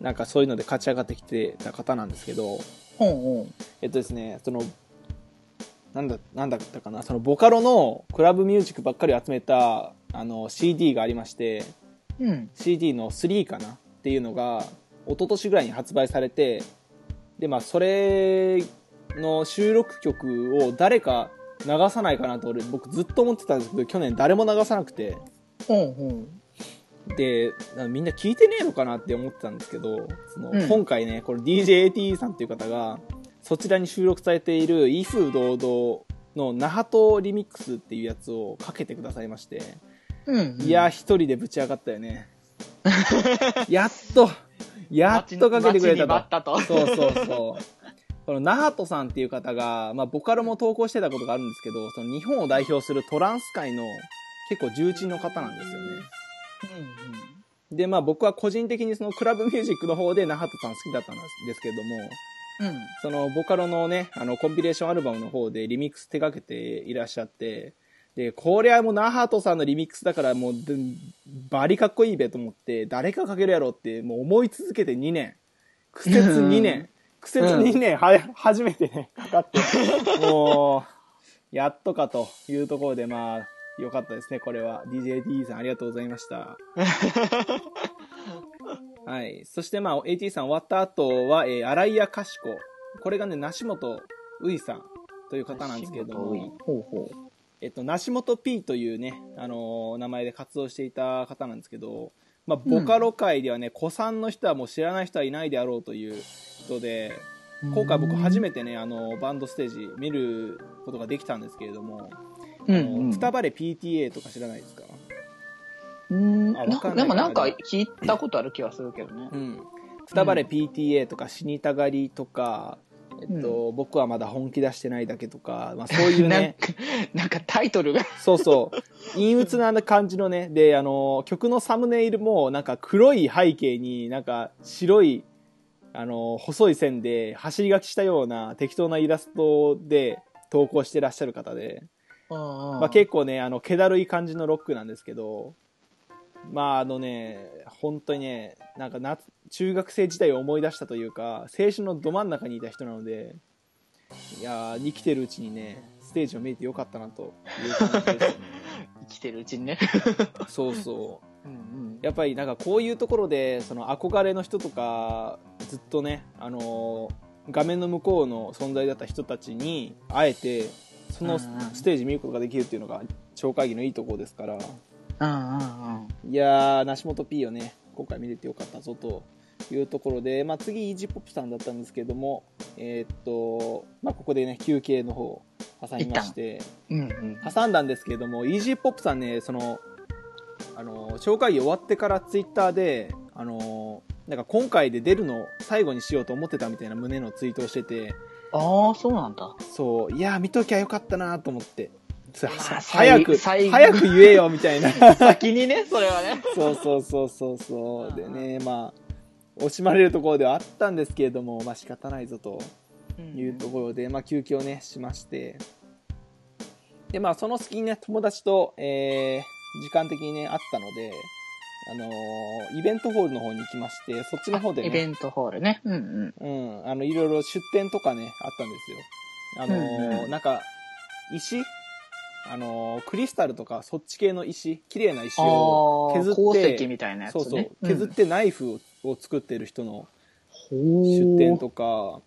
なんかそういうので勝ち上がってきてた方なんですけど、ほんほん。えっとですね、その、なんだ、なんだったかな、そのボカロのクラブミュージックばっかり集めた、あの、CD がありまして、うん。CD の3かなっていうのが一昨年ぐらいに発売されてでまあそれの収録曲を誰か流さないかなと俺僕ずっと思ってたんですけど去年誰も流さなくてほんほん。でみんな聞いてねえのかなって思ってたんですけどその、うん今回ねこれ DJAT さんっていう方がそちらに収録されている「威風堂々」の那覇島リミックスっていうやつをかけてくださいまして、うんうん。いや、一人でぶち上がったよね。[laughs] やっと、やっとかけてくれたと。待ったと。そうそうそう。[laughs] このナハトさんっていう方が、まあ、ボカロも投稿してたことがあるんですけど、その日本を代表するトランス界の結構重鎮の方なんですよね。で、まあ僕は個人的にそのクラブミュージックの方でナハトさん好きだったんですけれども、うんうん。そのボカロのね、あのコンピレーションアルバムの方でリミックス手掛けていらっしゃって、で、これはもうナハトさんのリミックスだからもう、でバリかっこいいべと思って、誰かかけるやろって、もう思い続けて2年。苦節2年。苦節2年は、初めてね、かかって、もう、やっとかというところで、まあ、よかったですね、これは。DJD さんありがとうございました。はい。そしてまあ、AT さん終わった後は、えー、荒井谷かしこ。これがね、梨本ういさんという方なんですけれども、ほうほう。えっと、梨本 P というね、あのー名前で活動していた方なんですけど、まあ、ボカロ界ではね、古参の人はもう知らない人はいないであろうという人で、今回僕初めてね、あの、バンドステージ見ることができたんですけれども、うんくたばれ PTA とか知らないですか？うんあわかんないでもなんか聞いたことある気がするけどねう。ん。くたばれ PTA とか死にたがりとか、えっと、僕はまだ本気出してないだけとか、まあ [laughs] そういうね、[laughs] なんかタイトルが。そうそう。陰鬱な感じのね、で、あの、曲のサムネイルも、なんか黒い背景になんか白い、あの、細い線で走り書きしたような適当なイラストで投稿してらっしゃる方で、まあ結構ね、あの、気だるい感じのロックなんですけど、まああのね、本当にね、なんか夏、中学生時代を思い出したというか、青春のど真ん中にいた人なので、いやー、生きてるうちにね、ステージを見れてよかったなという感じですね。生きてるうちにね。そうそう。うんうんやっぱりなんかこういうところでその憧れの人とかずっとね、あのー画面の向こうの存在だった人たちに会えてそのステージ見ることができるっていうのが超会議のいいところですからうんうんうん。いやー梨本 P をね今回見れてよかったぞというところで、まあ、次イージーポップさんだったんですけどもえーっと、まあ、ここでね休憩の方を挟みましてうんうん。挟んだんですけれども、イージーポップさんね、その、あの、紹介終わってからツイッターで、あの、なんか今回で出るの最後にしようと思ってたみたいな胸のツイートをしてて、ああ、そうなんだ。そう、いやー見ときゃよかったなと思って。早く、早く言えよみたいな。先にね、それはね。そうそうそうそうそう。でね、まあ、惜しまれるところではあったんですけれども、まあ仕方ないぞと。いうところで、まあ、休憩をね、しまして、で、まあ、その隙にね、友達と、えー、時間的にね、あったので、あのーイベントホールの方に行きまして、そっちの方でね、イベントホールね。うんうん。うん、あの、いろいろ出店とかね、あったんですよ。あのーうんうんなんか、石あのークリスタルとか、そっち系の石、綺麗な石を削鉱って、石みたいなやつそうね。そう、削ってナイフをを作ってる人のうん出店とか、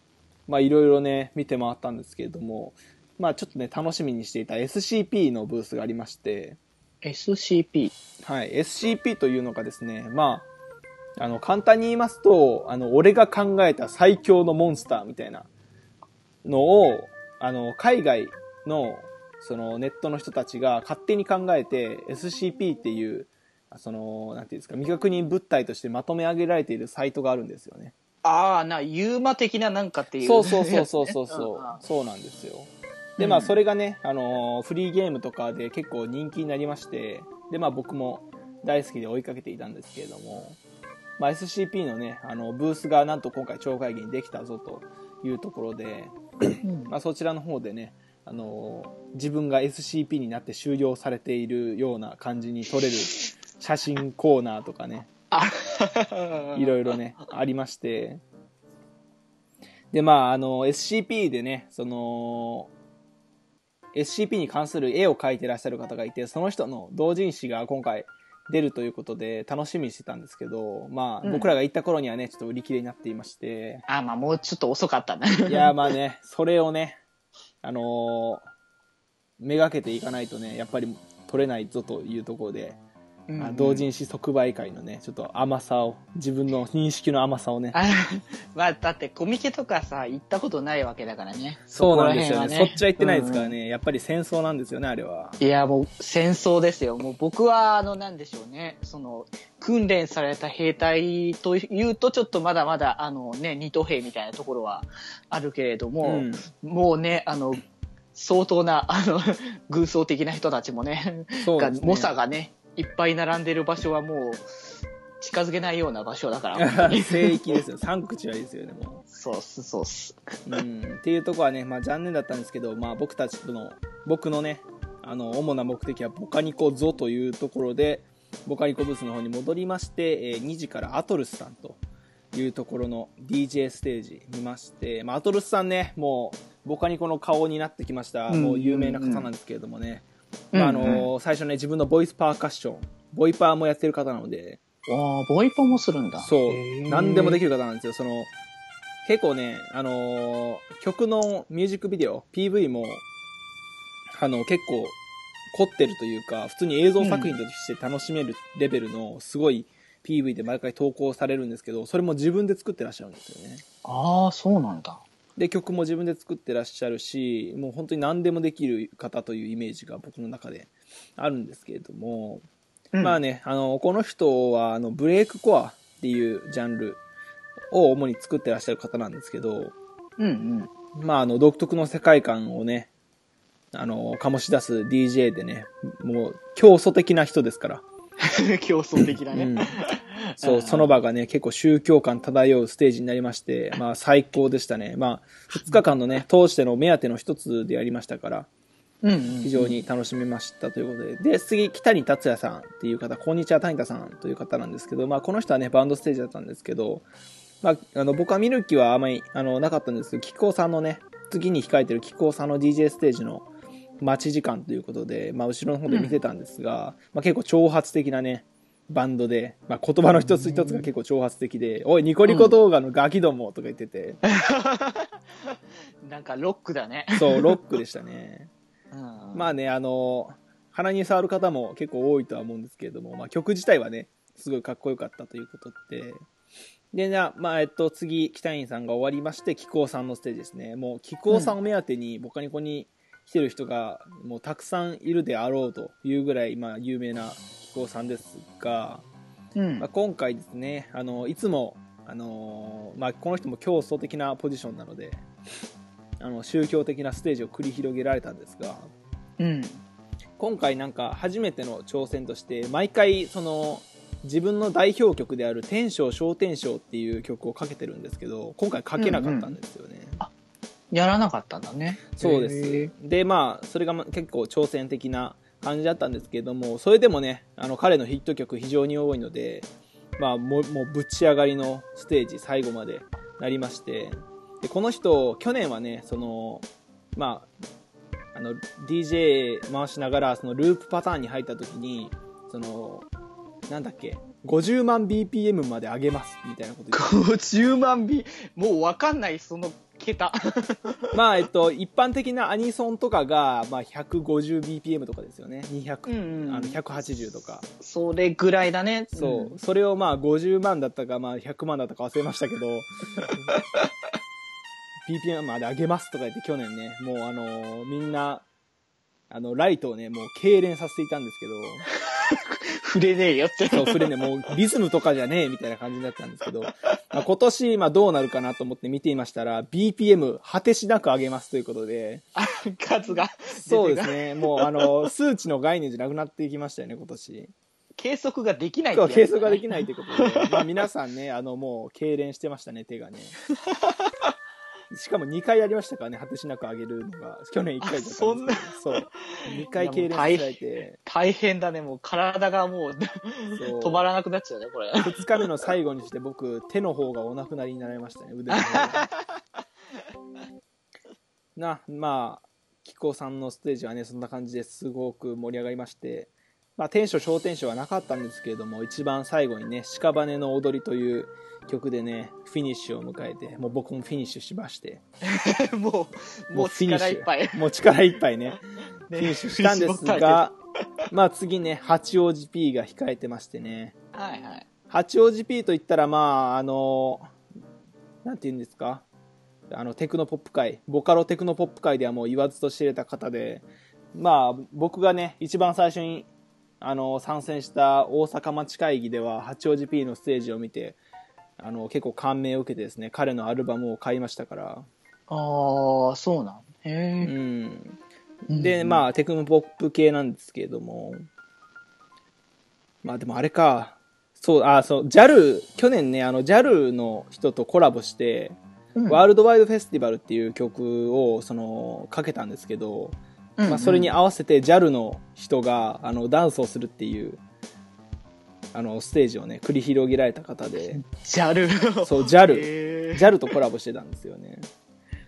まあいろいろね、見て回ったんですけれども、まあちょっとね、楽しみにしていた SCP のブースがありまして、SCP。はい、SCP というのがですね、まあ、あの、簡単に言いますと、あの、俺が考えた最強のモンスターみたいなのを、あの、海外の、そのネットの人たちが勝手に考えて、SCP っていう、その、なんていうんですか、未確認物体としてまとめ上げられているサイトがあるんですよね。ああ、な、ユーマ的ななんかっていう。そうそうそうそうそうそう、そうなんですよ。でうん。まあそれがね、あのーフリーゲームとかで結構人気になりましてでまあ僕も大好きで追いかけていたんですけれども、まあ、SCP のねあのブースがなんと今回超会議にできたぞというところで、うん。まあ、そちらの方でねあのー自分が SCP になって終了されているような感じに撮れる写真コーナーとかねあいろいろね、ありまして。で、まあ、あの、SCP でね、その、SCP に関する絵を描いてらっしゃる方がいて、その人の同人誌が今回出るということで楽しみにしてたんですけど、まあ、うん僕らが行った頃にはね、ちょっと売り切れになっていまして、あ、まあもうちょっと遅かったね。いや、まあね、それをね、あのーめがけていかないとね、やっぱり取れないぞというところで、うんあ同人誌即売会のね、ちょっと甘さを、自分の認識の甘さをね、あまあ、だってコミケとかさ、行ったことないわけだからね。そうなんですよね。こら辺はそっちは行ってないですからね。やっぱり戦争なんですよね、あれは。いや、もう戦争ですよ。もう僕は、あの、なんでしょうね。その、訓練された兵隊というと、ちょっとまだまだ、あのね、二等兵みたいなところはあるけれども、うんもうね、あの、相当な、あの、[laughs] 軍曹的な人たちもね、ね。猛者がね、いっぱい並んでる場所はもう、近づけないような場所だから。[laughs] 聖域ですよ。サンクチュアリですよね、もそうっす、そうっす。う。うん。っていうところはね、まあ残念だったんですけど、まあ僕たちとの、僕のね、あの、主な目的はボカニコゾというところで、ボカニコブースの方に戻りまして、えー2時からアトルスさんというところの DJ ステージ見まして、まあ、アトルスさんね、もう、ボカニコの顔になってきました、うんもう有名な方なんですけれどもね、うんまあ、あの最初ね、自分のボイスパーカッション、ボイパーもやってる方なので、ああ、ボイパもするんだ。そう何でもできる方なんですよ。その、結構ね、あのー曲のミュージックビデオ、PV も、あの、結構、凝ってるというか、普通に映像作品として楽しめるレベルの、すごい PV で毎回投稿されるんですけど、それも自分で作ってらっしゃるんですよね。ああ、そうなんだ。で、曲も自分で作ってらっしゃるし、もう本当に何でもできる方というイメージが僕の中であるんですけれども、まあね、あの、この人は、あの、ブレイクコアっていうジャンルを主に作ってらっしゃる方なんですけど、うんうん。まあ、あの、独特の世界観をね、あの、醸し出す DJ でね、もう、競争的な人ですから。[laughs] 競争的だね。うんそう、その場がね、結構宗教感漂うステージになりまして、まあ、最高でしたね。まあ、2日間のね、通しての目当ての一つでありましたから、うんうん。非常に楽しめましたということで。で、次、北谷達也さんっていう方、こんにちは谷田さんという方なんですけど、まあ、この人はね、バンドステージだったんですけど、まあ、あの、僕は見る気はあまり、あの、なかったんですけど、キコさんのね、次に控えてるキコさんの DJ ステージの待ち時間ということで、まあ、後ろの方で見てたんですが、まあ、結構挑発的なね、バンドで、まあ、言葉の一つ一つが結構挑発的で、おい、ニコニコ動画のガキどもとか言ってて、[laughs] なんかロックだね。そう、ロックでしたね。うんまあね、あの、鼻に触る方も結構多いとは思うんですけれども、まあ曲自体はね、すごいかっこよかったということで、で、じゃあ、まあ、えっと、次、北谷さんが終わりまして、気候さんのステージですね。もう、気候さんを目当てに、ボカニコに来てる人が、もうたくさんいるであろうというぐらい、まあ、有名な気候さんですが、うん。まあ、今回ですね、あの、いつも、あのまあ、この人も競争的なポジションなので、あの、宗教的なステージを繰り広げられたんですが、うん。今回なんか初めての挑戦として毎回その自分の代表曲である「天章小天章」っていう曲をかけてるんですけど今回かけなかったんですよね、やらなかったんだね。そうです。でまあそれがま結構挑戦的な感じだったんですけどもそれでもねあの彼のヒット曲非常に多いのでまあもうもうぶち上がりのステージ最後までなりましてでこの人去年はねそのまああの DJ 回しながらそのループパターンに入った時にそのなんだっけ50万 BPM まで上げますみたいなこと50万ビもうわかんない、その桁。[laughs] まあえっと一般的なアニソンとかが、まあ、150BPM とかですよね。200、うんうんあの180とか。それぐらいだね。そう、それをまあ50万だったか、まあ、100万だったか忘れましたけど。[laughs] BPM まで上げますとか言って去年ねもうあのーみんなあのライトをねもう痙攣させていたんですけど [laughs] 触れねえよって。そう、それね、もうリズムとかじゃねえみたいな感じになったんですけど、まあ、今年、まあどうなるかなと思って見ていましたら、BPM 果てしなく上げますということで、あ数が。そうですね、もうあの、数値の概念じゃなくなっていきましたよね、今年。計測ができないそう、計測ができい。ないということで、まあ皆さんね、あの、もう、痙攣してましたね、手がね。[laughs] しかも2回やりましたからね、果てしなく上げるのが。去年1回だったんですけど。そんなそう。2回痙攣させられて、大変だね、もう体がもう止まらなくなっちゃうね、これ。2日目の最後にして僕手の方がお亡くなりになりましたね [laughs] 腕の方がなまあ紀子さんのステージはねそんな感じですごく盛り上がりましてまあ天書小天書はなかったんですけれども一番最後にね「屍の踊り」という曲でねフィニッシュを迎えてもう僕もフィニッシュしまして。[laughs] もう、もうフィニッシュ。力いっぱい。もう力いっぱいね。[laughs] ねフィニッシュしたんですがまあ次ね八王子 P が控えてましてね。はいはい。八王子 P といったら、まあ、あの、なんて言うんですか、あの、テクノポップ界、ボカロテクノポップ界ではもう言わずと知れた方で、まあ、僕がね、一番最初に、あの、参戦した大阪町会議では、八王子 P のステージを見て、あの、結構感銘を受けてですね、彼のアルバムを買いましたから、ああ、そうなん。へうえ。ん。うんで、まあ、テクノポップ系なんですけれども、まあでもあれか、そう、あ、そう、JAL、去年ね、あの、JAL の人とコラボして、うんワールドワイドフェスティバルっていう曲を、その、かけたんですけど、うんまあ、それに合わせて JAL の人があのダンスをするっていうあのステージをね繰り広げられた方でジャル。そう JAL JAL とコラボしてたんですよね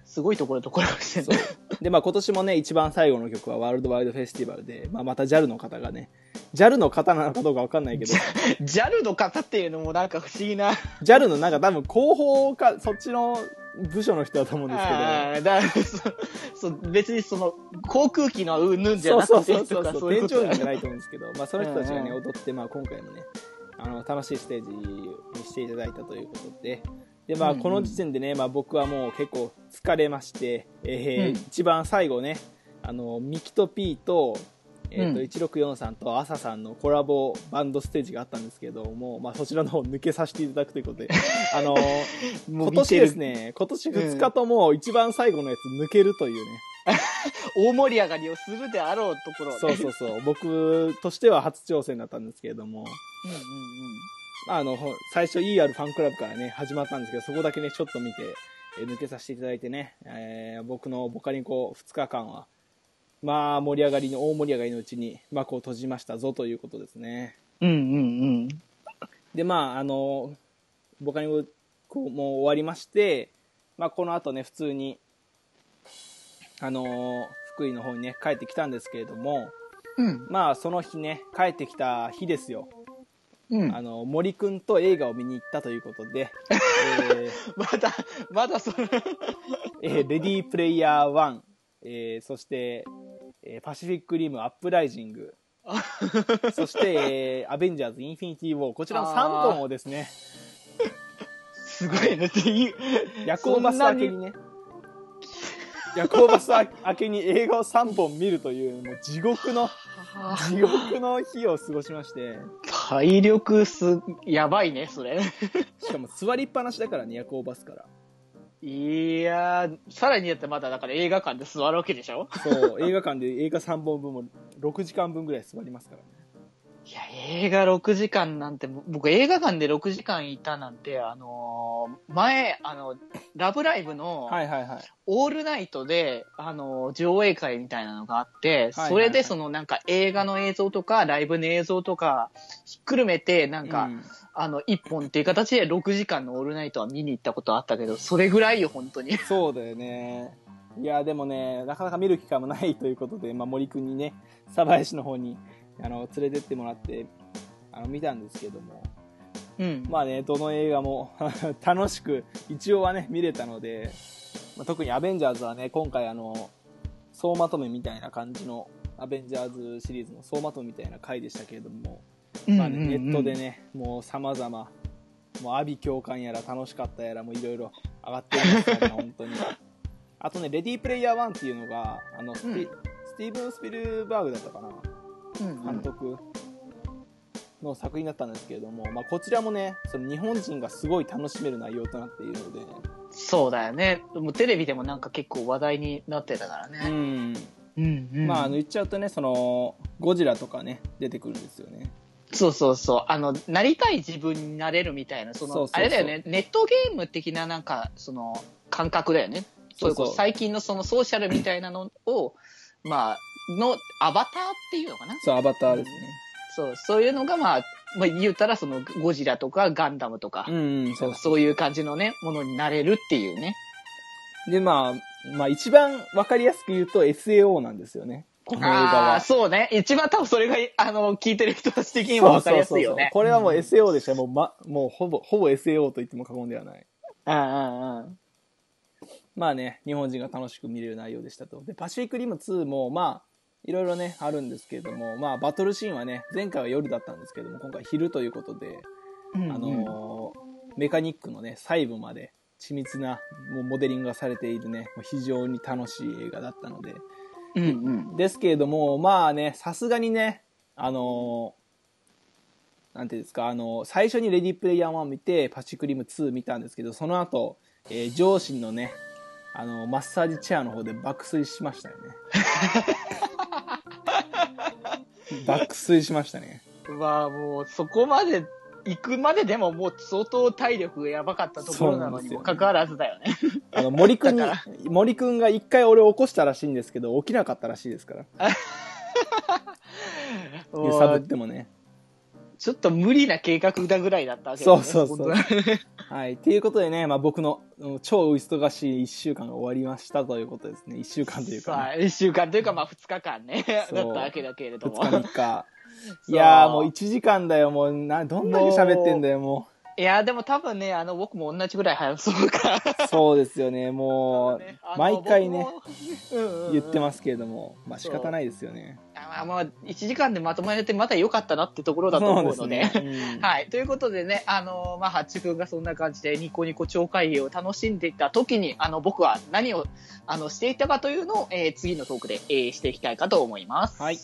すごいところとコラボしてる。で、まあ、今年もね一番最後の曲はワールドワイドフェスティバルで、まあ、また JAL の方がね JAL の方なのかどうか分かんないけどジャルの方っていうのもなんか不思議な。JAL のなんか多分広報かそっちの部署の人だと思うんですけど。だそ [laughs] そう別にその航空機のうんぬんじゃそうなくてそうそうそうとかそういうこと。店長じゃないと思うんですけど、まあ、その人たちがね、うん。踊って、まあ、今回もねあの楽しいステージにしていただいたということで。で、まあ、うんうん。この時点でね、まあ、僕はもう結構疲れまして、えーうん。一番最後ねあのミキと P と,、えーとうん。1643と朝さんのコラボバンドステージがあったんですけども、まあ、そちらの方抜けさせていただくということで [laughs] あのもう今見てる。年ですね今年2日とも一番最後のやつ抜けるというね、[laughs] 大盛り上がりをするであろうところをね。そうそうそう。僕としては初挑戦だったんですけれども、うんうんうん。まあ、あのほ最初 ER ファンクラブからね始まったんですけどそこだけねちょっと見て、えー抜けさせていただいてね、えー僕のボカリンコ2日間はまあ盛り上がりの大盛り上がりのうちに幕を閉じましたぞということですね。うんうんうん。でまああのボカリンコも終わりまして、まあ、この後ね普通にあの福井の方にね帰ってきたんですけれどもうん。まあその日ね帰ってきた日ですよ。うん。あの森くんと映画を見に行ったということで、えー [laughs] まだまだそのえーレディープレイヤー1、えーそして、えーパシフィックリムアップライジング、そして、えーアベンジャーズインフィニティウォー、こちらの3本をですね、すごいね。夜行バス明けにね、夜行バス明けに映画を3本見るという、もう地獄の、地獄の日を過ごしまして、体力すやばいねそれ。しかも座りっぱなしだからね、夜行バスから。いやーさらにやってまだだから映画館で座るわけでしょ？そう、映画館で映画3本分も6時間分ぐらい座りますからね。いや映画6時間なんて僕映画館で6時間いたなんてあのー前あのラブライブの、はいはいはい。オールナイトで、あの、上映会みたいなのがあって、はいそれでそのなんか映画の映像とか、ライブの映像とか、ひっくるめて、なんか、うんあの、一本っていう形で6時間のオールナイトは見に行ったことあったけど、それぐらいよ、本当に。そうだよね。いや、でもね、なかなか見る機会もないということで、まあ、森くんにね、鯖江市の方に、あの、連れてってもらって、あの、見たんですけども、うん。まあね、どの映画も [laughs] 楽しく、一応はね、見れたので、まあ、特にアベンジャーズはね、今回あの、総まとめみたいな感じの、アベンジャーズシリーズの総まとめみたいな回でしたけれども、まあね、ネットでね、もう様々、もう阿鼻共感やら楽しかったやらもいろいろ上がってるんですからね、[laughs] 本当に。あとね、レディープレイヤー1っていうのが、あの、スティうんスティーブン・スピルバーグだったかな、うん監督の作品だったんですけれども、まあ、こちらもね、その日本人がすごい楽しめる内容となっているので、そうだよね。もうテレビでもなんか結構話題になってたからうね。ん。うん、うん。まあ、あの、言っちゃうとね、その、ゴジラとかね、出てくるんですよね。そうそうそう。あの、なりたい自分になれるみたいな、その、あれだよね、ネットゲーム的ななんか、その、感覚だよね。そうそう最近のそのソーシャルみたいなのを、まあ、のアバターっていうのかな？そう、アバターですね。そう、そういうのがまあ、まあ言うたらそのゴジラとかガンダムとか、うん、うん、そうそういう感じのね、ものになれるっていうね。で、まあ、まあ一番わかりやすく言うと SAO なんですよね。この映画は。あそうね。一番多分それが、あの、聞いてる人たち的にもわかりやすいよね。これはもう SAO でしたもう、ま、もうほぼ、ほぼ SAO と言っても過言ではない。うんうんうん。まあね、日本人が楽しく見れる内容でしたと。で、パシフィックリム2も、まあ、いろいろね、あるんですけれども、まあ、バトルシーンはね、前回は夜だったんですけども、今回昼ということで、うんうんあのーメカニックのね、細部まで緻密なもうモデリングがされているね、もう非常に楽しい映画だったので、うんうん。ですけれども、まあね、さすがにね、あのーなんていうんですか、あのー最初にレディープレイヤー1見て、パチクリム2見たんですけど、その後、えー上司のね、あのーマッサージチェアの方で爆睡しましたよね。[laughs] 爆睡しましたね。まあもう、そこまで行くまででももう相当体力がやばかったところなのにもかかわらずだよね。あの、森くん森くんが一回俺を起こしたらしいんですけど、起きなかったらしいですから。[laughs] 揺さぶってもね。ちょっと無理な計画だぐらいだったわけそうそうそう。本当に [laughs] はい。ということでね、まあ僕のうん超忙しい一週間が終わりましたということですね。一週間というか、ね、一週間というか、まあ二日間ね、だっそうたわけだけれども。二日三日。[laughs] そう。いやーもう1時間だよ、もうな、どんだけ喋ってんだよ、もいや、でも多分ね、あの、僕も同じぐらい早そうか。う。そうですよね、もう、毎回ね、、言ってますけれども、まあ仕方ないですよね。あまあ、1時間でまとまれてまだ良かったなってところだと思うので。ですね。うん [laughs] はい。ということでね、あのまあ、ハッチ君がそんな感じでニコニコ超会議を楽しんでいた時に、あの、僕は何を、あの、していたかというのを、えー次のトークで、えーしていきたいかと思います。はい。